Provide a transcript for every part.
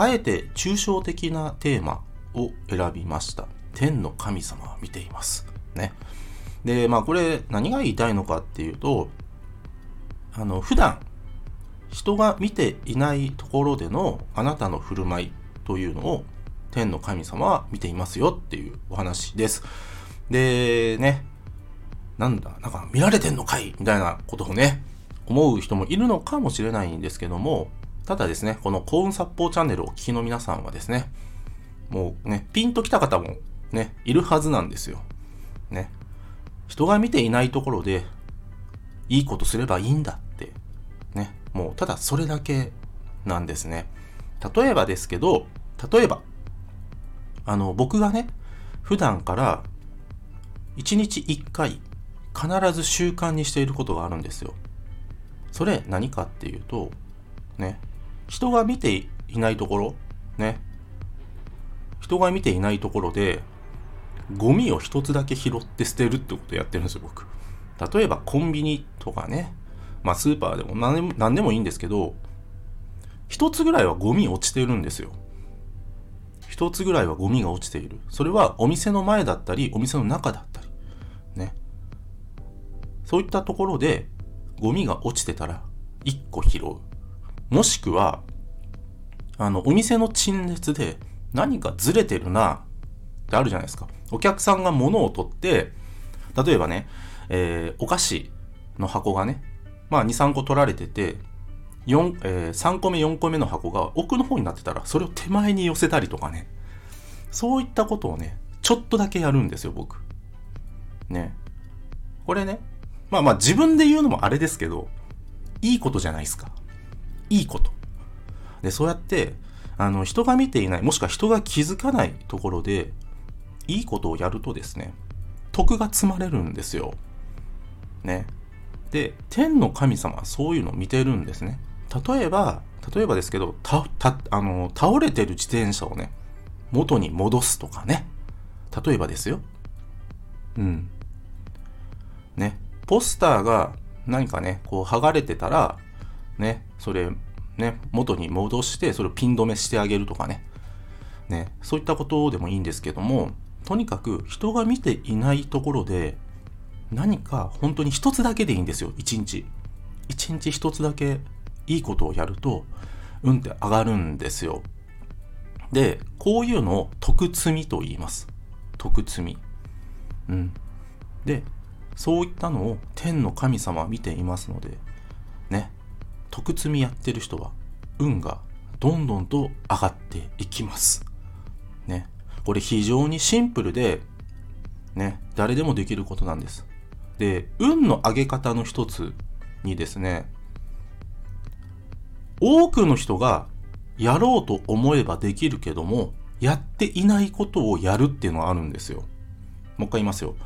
あえて抽象的なテーマを選びました。天の神様は見ています。ね。で、まあこれ何が言いたいのかっていうと、あの、普段人が見ていないところでのあなたの振る舞いというのを天の神様は見ていますよっていうお話です。で、ね、なんだ、なんか見られてんのかいみたいなことをね、思う人もいるのかもしれないんですけども、ただですね、この幸運殺法チャンネルをお聞きの皆さんはですね、もうね、ピンときた方もね、いるはずなんですよ。ね。人が見ていないところで、いいことすればいいんだって、ね。もう、ただそれだけなんですね。例えばですけど、例えば、あの、僕がね、普段から1日1回必ず習慣にしていることがあるんですよ。それ何かっていうと、ね、人が見ていないところ、ね、人が見ていないところで、ゴミを一つだけ拾って捨てるってことをやってるんですよ、僕。例えばコンビニとかね、まあスーパーでも何でも何でもいいんですけど、一つぐらいはゴミ落ちてるんですよ。一つぐらいはゴミが落ちている。それはお店の前だったり、お店の中だったり。ね。そういったところでゴミが落ちてたら一個拾う。もしくは、あの、お店の陳列で何かずれてるなってあるじゃないですか。お客さんが物を取って、例えばね、えーお菓子の箱がね、まあ2、3個取られてて、4えー3個目、4個目の箱が奥の方になってたら、それを手前に寄せたりとかね。そういったことをね、ちょっとだけやるんですよ、僕。ね。これね、まあまあ自分で言うのもあれですけど、いいことじゃないですか。いいこと。で、そうやって、あの、人が見ていない、もしくは人が気づかないところで、いいことをやるとですね、徳が積まれるんですよ。ね。で、天の神様はそういうのを見てるんですね。例えば、例えばですけど、た、た、あの、倒れてる自転車をね、元に戻すとかね。例えばですよ。うん。ね。ポスターが何かね、こう剥がれてたら、ね、それ、ね、元に戻して、それをピン止めしてあげるとかね。ね、そういったことでもいいんですけども、とにかく人が見ていないところで、何か本当に一つだけでいいんですよ、一日。一日一つだけいいことをやると、運って上がるんですよ。で、こういうのを徳積みと言います。徳積み。うん。で、そういったのを天の神様は見ていますので、ね、徳積みやってる人は運がどんどんと上がっていきます。ね。これ非常にシンプルで、ね、誰でもできることなんです。で、運の上げ方の一つにですね、多くの人がやろうと思えばできるけども、やっていないことをやるっていうのがあるんですよ。もう一回言いますよ。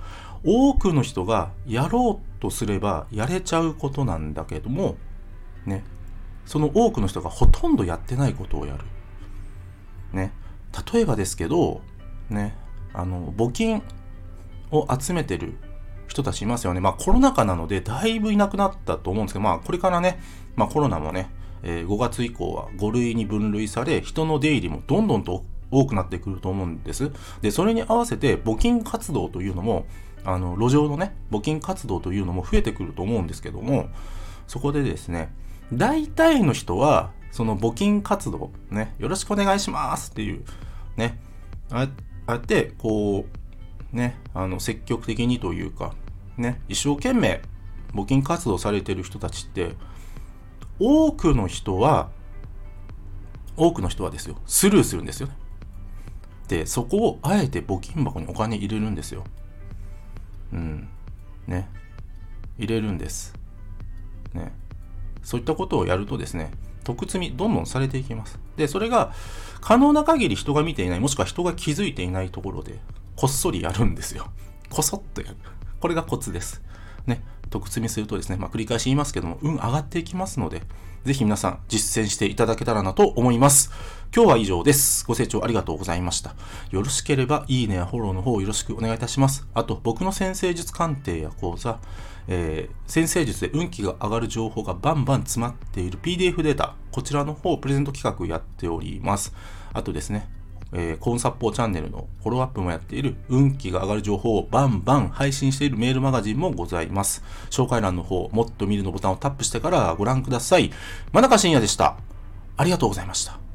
多くの人がやろうとすればやれちゃうことなんだけども、ね、その多くの人がほとんどやってないことをやる。ね、例えばですけど、ね、あの、募金を集めてる人たちいますよね。まあコロナ禍なのでだいぶいなくなったと思うんですけど、まあこれからね、まあコロナもね、えー5月以降は5類に分類され、人の出入りもどんどんと多くなってくると思うんです。で、それに合わせて募金活動というのも、あの、路上のね、募金活動というのも増えてくると思うんですけども、そこでですね、大体の人は、その募金活動、ね、よろしくお願いしますっていう、ね、ああやって、こう、ね、あの、積極的にというか、ね、一生懸命募金活動されてる人たちって、多くの人は、多くの人はですよ、スルーするんですよね。で、そこをあえて募金箱にお金入れるんですよ。うん。ね。入れるんです。ね。そういったことをやるとですね、特積みどんどんされていきます。で、それが可能な限り人が見ていない、もしくは人が気づいていないところで、こっそりやるんですよ。こそっとやる。これがコツです。ね、徳積みするとですね、まあ、繰り返し言いますけども、運上がっていきますので、ぜひ皆さん実践していただけたらなと思います。今日は以上です。ご清聴ありがとうございました。よろしければ、いいねやフォローの方よろしくお願いいたします。あと、僕の先生術鑑定や講座、えー、先生術で運気が上がる情報がバンバン詰まっている PDF データ、こちらの方、プレゼント企画やっております。あとですね、えー、コーンサッポーチャンネルのフォローアップもやっている運気が上がる情報をバンバン配信しているメールマガジンもございます。紹介欄の方、もっと見るのボタンをタップしてからご覧ください。真中信也でした。ありがとうございました。